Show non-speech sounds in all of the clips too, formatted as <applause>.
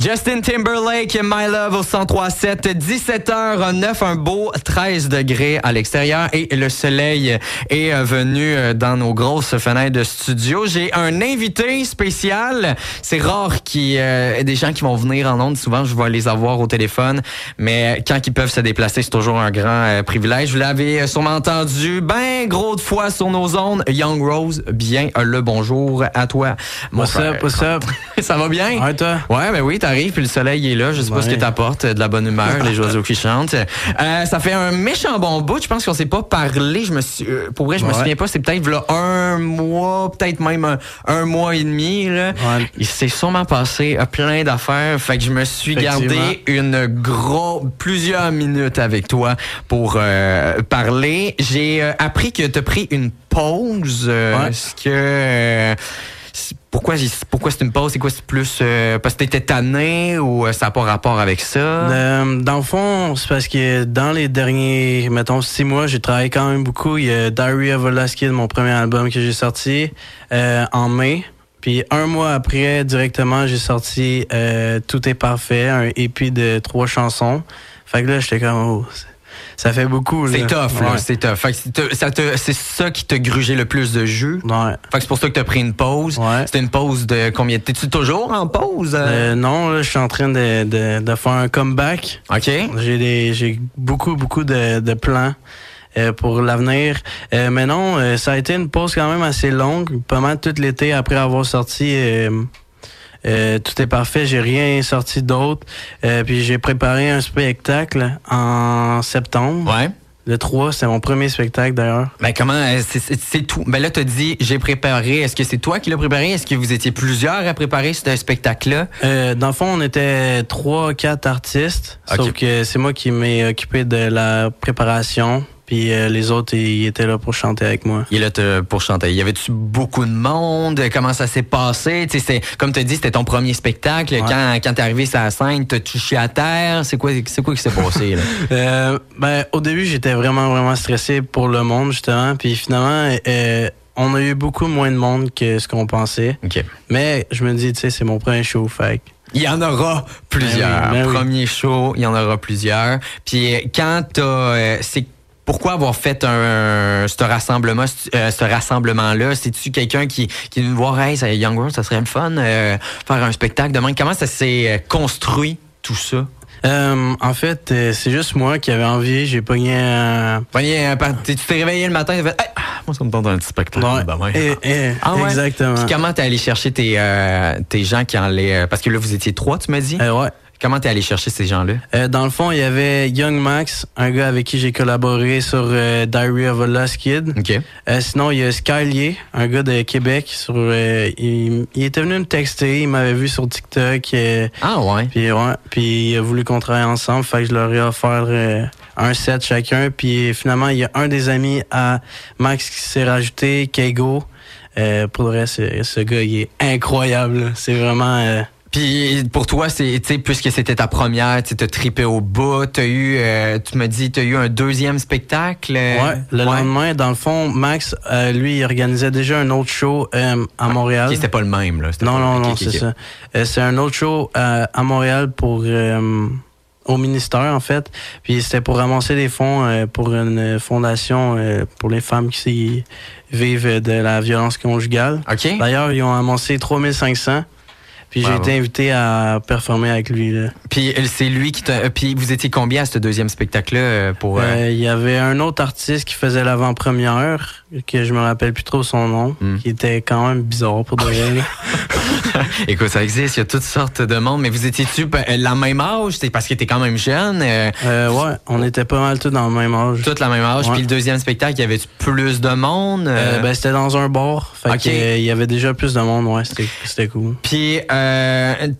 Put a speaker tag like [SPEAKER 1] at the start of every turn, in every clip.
[SPEAKER 1] Justin Timberlake, My Love au 103.7, 17h09, un beau 13 degrés à l'extérieur et le soleil est venu dans nos grosses fenêtres de studio. J'ai un invité spécial. C'est rare qu'il y ait des gens qui vont venir en ondes. Souvent, je vais les avoir au téléphone, mais quand ils peuvent se déplacer, c'est toujours un grand euh, privilège. Vous l'avez sûrement entendu ben gros de fois sur nos ondes. Young Rose, bien le bonjour à toi.
[SPEAKER 2] Mon what's frère. up, what's up? <laughs>
[SPEAKER 1] Ça va bien?
[SPEAKER 2] Ouais, toi?
[SPEAKER 1] Ouais, ben oui, puis le soleil est là. Je sais pas ce que t'apporte, de la bonne humeur, les oiseaux qui chantent. Euh, ça fait un méchant bon bout. Je pense qu'on s'est pas parlé. Je me suis, euh, pour vrai, je me souviens pas. C'est peut-être là un mois, peut-être même un, un, mois et demi. Là.
[SPEAKER 2] Ouais.
[SPEAKER 1] Il s'est sûrement passé euh, plein d'affaires. Fait que je me suis gardé une gros plusieurs minutes avec toi pour euh, parler. J'ai euh, appris que t'as pris une pause.
[SPEAKER 2] Ouais.
[SPEAKER 1] Ce que pourquoi pourquoi c'est une pause? C'est quoi? C'est plus euh, parce que t'étais tanné ou euh, ça n'a pas rapport avec ça?
[SPEAKER 2] Euh, dans le fond, c'est parce que dans les derniers, mettons, six mois, j'ai travaillé quand même beaucoup. Il y a Diary of a mon premier album que j'ai sorti en mai. Puis un mois après, directement, j'ai sorti Tout est parfait, un EP de trois chansons. Fait que là, j'étais comme... Oh, ça fait beaucoup.
[SPEAKER 1] C'est tough,
[SPEAKER 2] ouais.
[SPEAKER 1] là. C'est tough. Fait que ça te, c'est ça qui t'a grugé le plus de jus.
[SPEAKER 2] Ouais.
[SPEAKER 1] Fait que c'est pour ça que t'as pris une pause.
[SPEAKER 2] Ouais.
[SPEAKER 1] C'était une pause de combien? T'es-tu toujours en pause?
[SPEAKER 2] Euh, non, là, je suis en train de, de, de faire un comeback.
[SPEAKER 1] OK.
[SPEAKER 2] J'ai des, j'ai beaucoup, beaucoup de, de plans. Euh, pour l'avenir. Euh, mais non, euh, ça a été une pause quand même assez longue, pas mal tout l'été après avoir sorti euh, Tout est parfait, j'ai rien sorti d'autre. Euh, puis j'ai préparé un spectacle en septembre.
[SPEAKER 1] Ouais.
[SPEAKER 2] Le 3, c'est mon premier spectacle d'ailleurs.
[SPEAKER 1] Ben comment euh, c'est- tout. Ben là t'as dit j'ai préparé. Est-ce que c'est toi qui l'as préparé? Est-ce que vous étiez plusieurs à préparer ce spectacle-là?
[SPEAKER 2] Euh, dans le fond, on était trois, quatre artistes.
[SPEAKER 1] Ok.
[SPEAKER 2] Sauf que c'est moi qui m'ai occupé de la préparation. Puis euh, les autres, ils étaient là pour chanter avec moi.
[SPEAKER 1] Il est là pour chanter. Y avait-tu beaucoup de monde? Comment ça s'est passé? Comme tu as dit, c'était ton premier spectacle.
[SPEAKER 2] Ouais.
[SPEAKER 1] Quand, quand t'es arrivé sur la scène, t'as touché à terre? C'est quoi, c'est quoi qui s'est passé? Là? <laughs>
[SPEAKER 2] Euh, ben, au début, j'étais vraiment, vraiment stressé pour le monde, justement. Puis finalement, euh, on a eu beaucoup moins de monde que ce qu'on pensait. Mais je me dis, tu sais, c'est mon premier show, fait
[SPEAKER 1] Il y en aura plusieurs.
[SPEAKER 2] Ben oui, ben oui.
[SPEAKER 1] Premier show, il y en aura plusieurs. Puis quand t'as... c'est pourquoi avoir fait un, ce rassemblement, euh, ce rassemblement-là? C'est-tu quelqu'un qui, qui venu voir, hey, ça, Young World, ça serait le fun, euh, faire un spectacle demain? Comment ça s'est euh, construit, tout ça?
[SPEAKER 2] Euh, en fait, euh, c'est juste moi qui avais envie. J'ai pogné un...
[SPEAKER 1] Euh, par- tu t'es réveillé le matin, tu fait, Hey, ah, moi, ça me tente un petit spectacle.
[SPEAKER 2] Ouais.
[SPEAKER 1] demain.
[SPEAKER 2] Et- et-
[SPEAKER 1] Ah ouais?
[SPEAKER 2] Exactement.
[SPEAKER 1] Puis comment t'es allé chercher tes, euh, tes gens qui allaient... euh, parce que là, vous étiez trois, tu m'as dit?
[SPEAKER 2] Ouais.
[SPEAKER 1] Comment t'es allé chercher ces gens-là?
[SPEAKER 2] Euh, dans le fond, il y avait Young Max, un gars avec qui j'ai collaboré sur euh, Diary of a Lost Kid.
[SPEAKER 1] OK.
[SPEAKER 2] Euh, sinon, il y a Skylier, un gars de Québec. Sur, euh, il, il était venu me texter, il m'avait vu sur TikTok. euh,
[SPEAKER 1] Ah ouais.
[SPEAKER 2] puis, ouais, puis il a voulu qu'on travaille ensemble. Fait que je leur ai offert euh, un set chacun. Puis finalement, il y a un des amis à Max qui s'est rajouté, Kego. Euh, pour le reste, ce, ce gars, il est incroyable. C'est vraiment...
[SPEAKER 1] Puis pour toi, c'est tu sais puisque c'était ta première, tu t'as trippé au bout, t'as eu, euh, tu me dis, t'as eu un deuxième spectacle. euh,
[SPEAKER 2] Ouais, le lendemain, dans le fond, Max, euh, lui, il organisait déjà un autre show euh, à Montréal.
[SPEAKER 1] Ok, c'était pas le même là.
[SPEAKER 2] non,
[SPEAKER 1] pas-
[SPEAKER 2] non, non, c'est ça. C'est un autre show euh, à Montréal pour euh, au ministère en fait. Puis c'était pour ramasser des fonds euh, pour une fondation euh, pour les femmes qui vivent de la violence conjugale.
[SPEAKER 1] Ok.
[SPEAKER 2] D'ailleurs, ils ont amassé 3500. Puis j'ai été invité à performer avec lui. Là.
[SPEAKER 1] Puis euh, c'est lui qui t'a. euh, Puis vous étiez combien à ce deuxième spectacle là pour. euh,
[SPEAKER 2] Euh, Il y avait un autre artiste qui faisait l'avant-première, que je me rappelle plus trop son nom,
[SPEAKER 1] Hmm.
[SPEAKER 2] qui était quand même bizarre pour de vrai. <laughs>
[SPEAKER 1] Écoute, ça existe, il y a toutes sortes de monde, mais vous étiez-tu euh, la même âge, c'est parce que t'es quand même jeune, euh,
[SPEAKER 2] Euh, ouais, on était pas mal tous dans le même âge.
[SPEAKER 1] toute la même âge. Puis le deuxième spectacle, il y avait plus de monde. euh,
[SPEAKER 2] ben, c'était dans un bar. Fait il y avait déjà plus de monde, ouais, c'était cool.
[SPEAKER 1] Puis, tu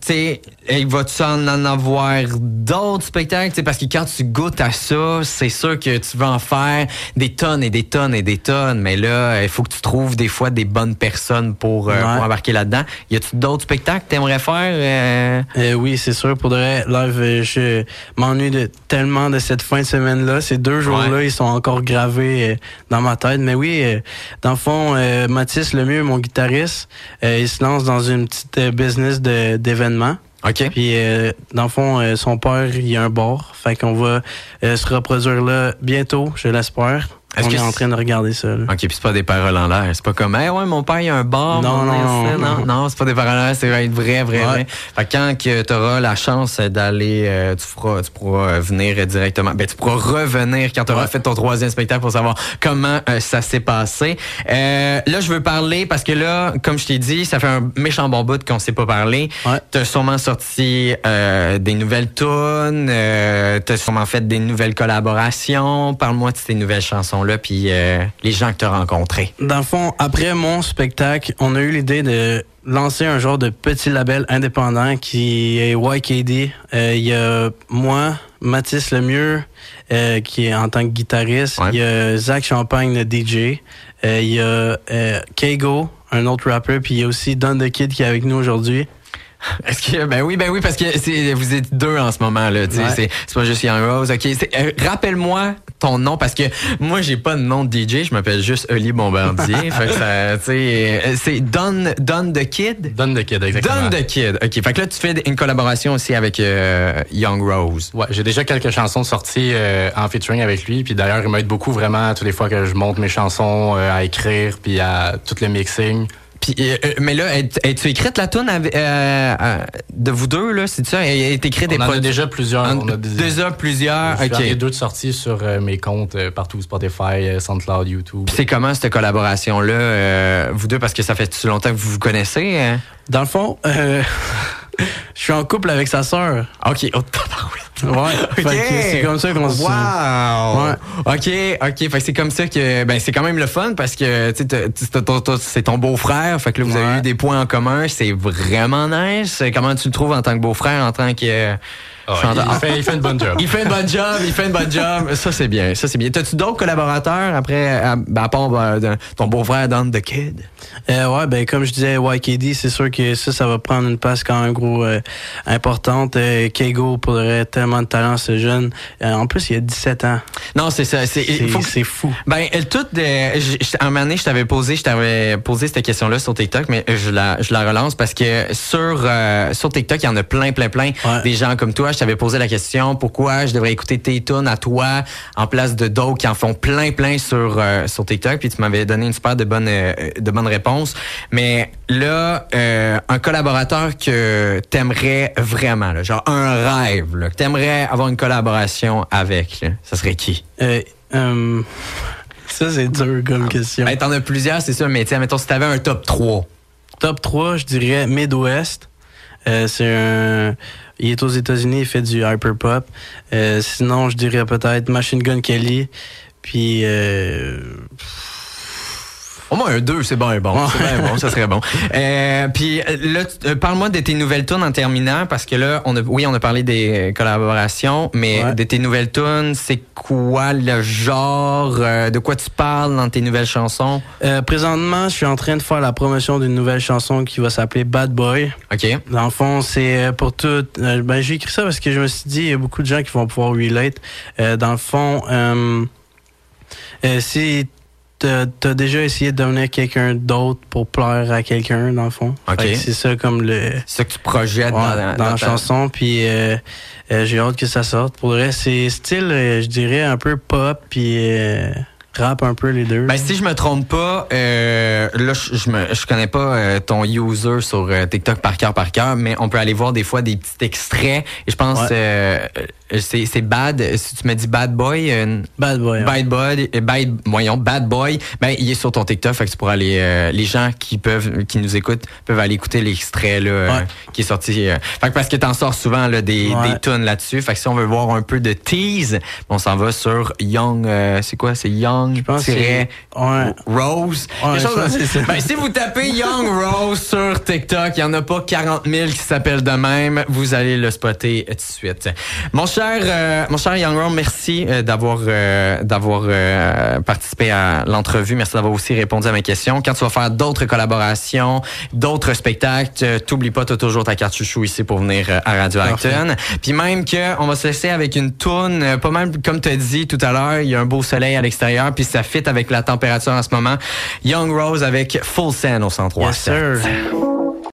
[SPEAKER 1] sais, va-tu en, en avoir d'autres spectacles? T'sais, parce que quand tu goûtes à ça, c'est sûr que tu vas en faire des tonnes et des tonnes et des tonnes. Mais là, il faut que tu trouves des fois des bonnes personnes pour, euh,
[SPEAKER 2] Ouais.
[SPEAKER 1] pour embarquer là-dedans. Y a-tu d'autres spectacles que t'aimerais faire? euh?
[SPEAKER 2] Euh, oui, c'est sûr. Pour de vrai, live, euh, je m'ennuie de, tellement de cette fin de semaine-là. Ces deux jours-là,
[SPEAKER 1] Ouais.
[SPEAKER 2] ils sont encore gravés euh, dans ma tête. Mais oui, euh, dans le fond, euh, Mathis Lemieux, mon guitariste, euh, il se lance dans une petite euh, business d'événements.
[SPEAKER 1] OK.
[SPEAKER 2] Puis, euh, dans le fond, euh, son père, il a un bar. Fait qu'on va euh, se reproduire là bientôt, je l'espère.
[SPEAKER 1] Est-ce
[SPEAKER 2] On
[SPEAKER 1] que
[SPEAKER 2] est en train de regarder ça. là.
[SPEAKER 1] OK, puis c'est pas des paroles en l'air. C'est pas comme, hey, ouais, mon père, il a un bar.
[SPEAKER 2] Non, non, non,
[SPEAKER 1] non, non, c'est pas des paroles en l'air. C'est vrai, vrai, vrai,
[SPEAKER 2] Ouais.
[SPEAKER 1] Fait que quand que t'auras la chance d'aller, euh, tu feras, tu pourras euh, venir directement. Ben, tu pourras revenir quand t'auras
[SPEAKER 2] Ouais.
[SPEAKER 1] fait ton troisième spectacle pour savoir comment euh, ça s'est passé. Euh, là, je veux parler parce que là, comme je t'ai dit, ça fait un méchant bon bout qu'on s'est pas parlé.
[SPEAKER 2] Ouais.
[SPEAKER 1] T'as sûrement sorti euh, des nouvelles tunes, euh, t'as sûrement fait des nouvelles collaborations. Parle-moi de ces nouvelles puis euh, les gens que t'as rencontrés.
[SPEAKER 2] Dans le fond, après mon spectacle, on a eu l'idée de lancer un genre de petit label indépendant qui est YKD. Euh, Il y a moi, Mathis Lemieux, euh, qui est en tant que guitariste.
[SPEAKER 1] Ouais.
[SPEAKER 2] Il y a Zach Champagne, le DJ. Il y a Kego, un autre rappeur. Puis il y a aussi Don the Kid qui est avec nous aujourd'hui. <laughs>
[SPEAKER 1] Est-ce que ben oui ben oui parce que vous êtes deux en ce moment là
[SPEAKER 2] Ouais.
[SPEAKER 1] c'est c'est pas juste Young Rose ok euh, rappelle-moi ton nom parce que moi j'ai pas de nom de DJ je m'appelle juste Oli Bombardier <laughs> fait que euh, c'est Don Don the Kid?
[SPEAKER 3] Donne de Kid, exactement.
[SPEAKER 1] Don the Kid ok fait que là tu fais une collaboration aussi avec euh, Young Rose
[SPEAKER 3] Ouais, j'ai déjà quelques chansons sorties euh, en featuring avec lui. Puis d'ailleurs, il m'aide beaucoup vraiment toutes les fois que je monte mes chansons euh, à écrire, puis à tout le mixing.
[SPEAKER 1] Puis, euh, euh, mais là es-tu écrite la tune avec, euh, euh, de vous deux là? C'est ça? Elle est écrite des
[SPEAKER 3] On en a déjà plusieurs.
[SPEAKER 1] en-
[SPEAKER 3] on a des,
[SPEAKER 1] déjà plusieurs
[SPEAKER 3] Je suis
[SPEAKER 1] ok
[SPEAKER 3] en deux de sorties sur euh, mes comptes euh, partout, Spotify, SoundCloud, YouTube.
[SPEAKER 1] C'est comment cette collaboration là vous deux? Parce que ça fait si longtemps que vous vous connaissez hein?
[SPEAKER 2] Dans le fond, euh, <laughs> je suis en couple avec sa sœur.
[SPEAKER 1] OK. Oh. <laughs>
[SPEAKER 2] Ouais. <laughs> Que c'est comme ça qu'on se
[SPEAKER 1] Wow!
[SPEAKER 2] Ouais.
[SPEAKER 1] OK, OK. Fait que c'est comme ça que. Ben, c'est quand même le fun parce que, tu sais, c'est ton beau-frère. Fait que là, vous avez eu des points en commun. C'est vraiment nice. Comment tu le trouves en tant que beau-frère, en tant que. Euh,
[SPEAKER 3] Ah, il, fait, il fait une bonne job.
[SPEAKER 1] Il fait une bonne job, il fait une bonne job. Ça, c'est bien. Ça, c'est bien. T'as-tu d'autres collaborateurs après, à, ben, à part de- ton beau-frère Don the Kid?
[SPEAKER 2] Euh, ouais, ben comme je disais, YKD, c'est sûr que ça, ça va prendre une place quand même gros euh, importante. Euh, Kego, pour le tellement de talent, ce jeune. Euh, en plus, il a 17 ans.
[SPEAKER 1] Non, c'est ça. C'est, il que-
[SPEAKER 2] fou.
[SPEAKER 1] Ben, je- à un moment donné, je t'avais posé, je t'avais posé cette question-là sur TikTok, mais je la, je la relance parce que sur, euh, sur TikTok, il y en a plein, plein, plein
[SPEAKER 2] Ouais.
[SPEAKER 1] des gens comme toi. Je t'avais posé la question, pourquoi je devrais écouter tes tunes à toi en place de d'autres qui en font plein, plein sur, euh, sur TikTok, puis tu m'avais donné une super de bonne, euh, de bonnes réponses. Mais là, euh, un collaborateur que t'aimerais vraiment, là, genre un rêve, là, que t'aimerais avoir une collaboration avec, là, ça serait qui?
[SPEAKER 2] Euh, ça, c'est dur comme question.
[SPEAKER 1] Ben, t'en as plusieurs, c'est sûr, mais tiens, mettons, si t'avais un top 3.
[SPEAKER 2] Top 3, je dirais Midwest. C'est un. Il est aux États-Unis, il fait du hyperpop. Euh, sinon, je dirais peut-être Machine Gun Kelly. Puis. Euh,
[SPEAKER 1] Au moins un 2, c'est bon, bon. C'est bien bon, ça serait bon. Euh, puis euh, là, euh, parle-moi de tes nouvelles tunes en terminant, parce que là, on a, oui, on a parlé des collaborations, mais
[SPEAKER 2] Ouais.
[SPEAKER 1] de tes nouvelles tunes, c'est quoi le genre, euh, de quoi tu parles dans tes nouvelles chansons?
[SPEAKER 2] euh, présentement, je suis en train de faire la promotion d'une nouvelle chanson qui va s'appeler Bad Boy.
[SPEAKER 1] OK.
[SPEAKER 2] Dans le fond, c'est euh, pour tout. euh, ben, j'ai écrit ça parce que je me suis dit, il y a beaucoup de gens qui vont pouvoir relate. Euh, dans le fond, euh, euh, si t'as as déjà essayé de devenir quelqu'un d'autre pour plaire à quelqu'un, dans le fond?
[SPEAKER 1] Ok.
[SPEAKER 2] Fait que C'est ça comme le.
[SPEAKER 1] C'est ça que tu projettes
[SPEAKER 2] Ouais,
[SPEAKER 1] dans,
[SPEAKER 2] dans,
[SPEAKER 1] dans
[SPEAKER 2] la chanson, puis euh, euh, j'ai hâte que ça sorte. Pour le reste, c'est style, euh, je dirais, un peu pop, puis euh, rap un peu les deux.
[SPEAKER 1] Ben, si je me trompe pas, euh, là, je, je, me, je connais pas euh, ton user sur euh, TikTok par cœur par cœur, mais on peut aller voir des fois des petits extraits. Et je pense
[SPEAKER 2] Ouais.
[SPEAKER 1] C'est c'est bad. Si tu me dis bad boy, euh,
[SPEAKER 2] Bad boy. hein.
[SPEAKER 1] bad boy, euh, bad, voyons, bad boy, ben il est sur ton TikTok, fait que tu pourras aller. euh, les gens qui peuvent, qui nous écoutent, peuvent aller écouter l'extrait là euh, qui est sorti. euh, fait que parce que t'en sors souvent là des
[SPEAKER 2] Ouais.
[SPEAKER 1] des tunes là-dessus. Fait que si on veut voir un peu de tease, on s'en va sur Young. euh, c'est quoi C'est Young.
[SPEAKER 2] que
[SPEAKER 1] tiret
[SPEAKER 2] ouais.
[SPEAKER 1] Rose.
[SPEAKER 2] Je ça.
[SPEAKER 1] Ben, si vous tapez Young Rose sur TikTok, il n'y en a pas 40 000 qui s'appellent de même. Vous allez le spotter tout de suite. Mon cher, euh, mon cher Young Rose, merci euh, d'avoir euh, d'avoir euh, participé à l'entrevue. Merci d'avoir aussi répondu à mes questions. Quand tu vas faire d'autres collaborations, d'autres spectacles, euh, t'oublies pas, t'as toujours ta carte chouchou ici pour venir euh, à Radio. Acton. Puis même que on va se laisser avec une toune, euh, pas mal comme tu as dit tout à l'heure, il y a un beau soleil à l'extérieur, puis ça fit avec la température en ce moment. Young Rose avec Full Send au 103.
[SPEAKER 2] Yes, sir.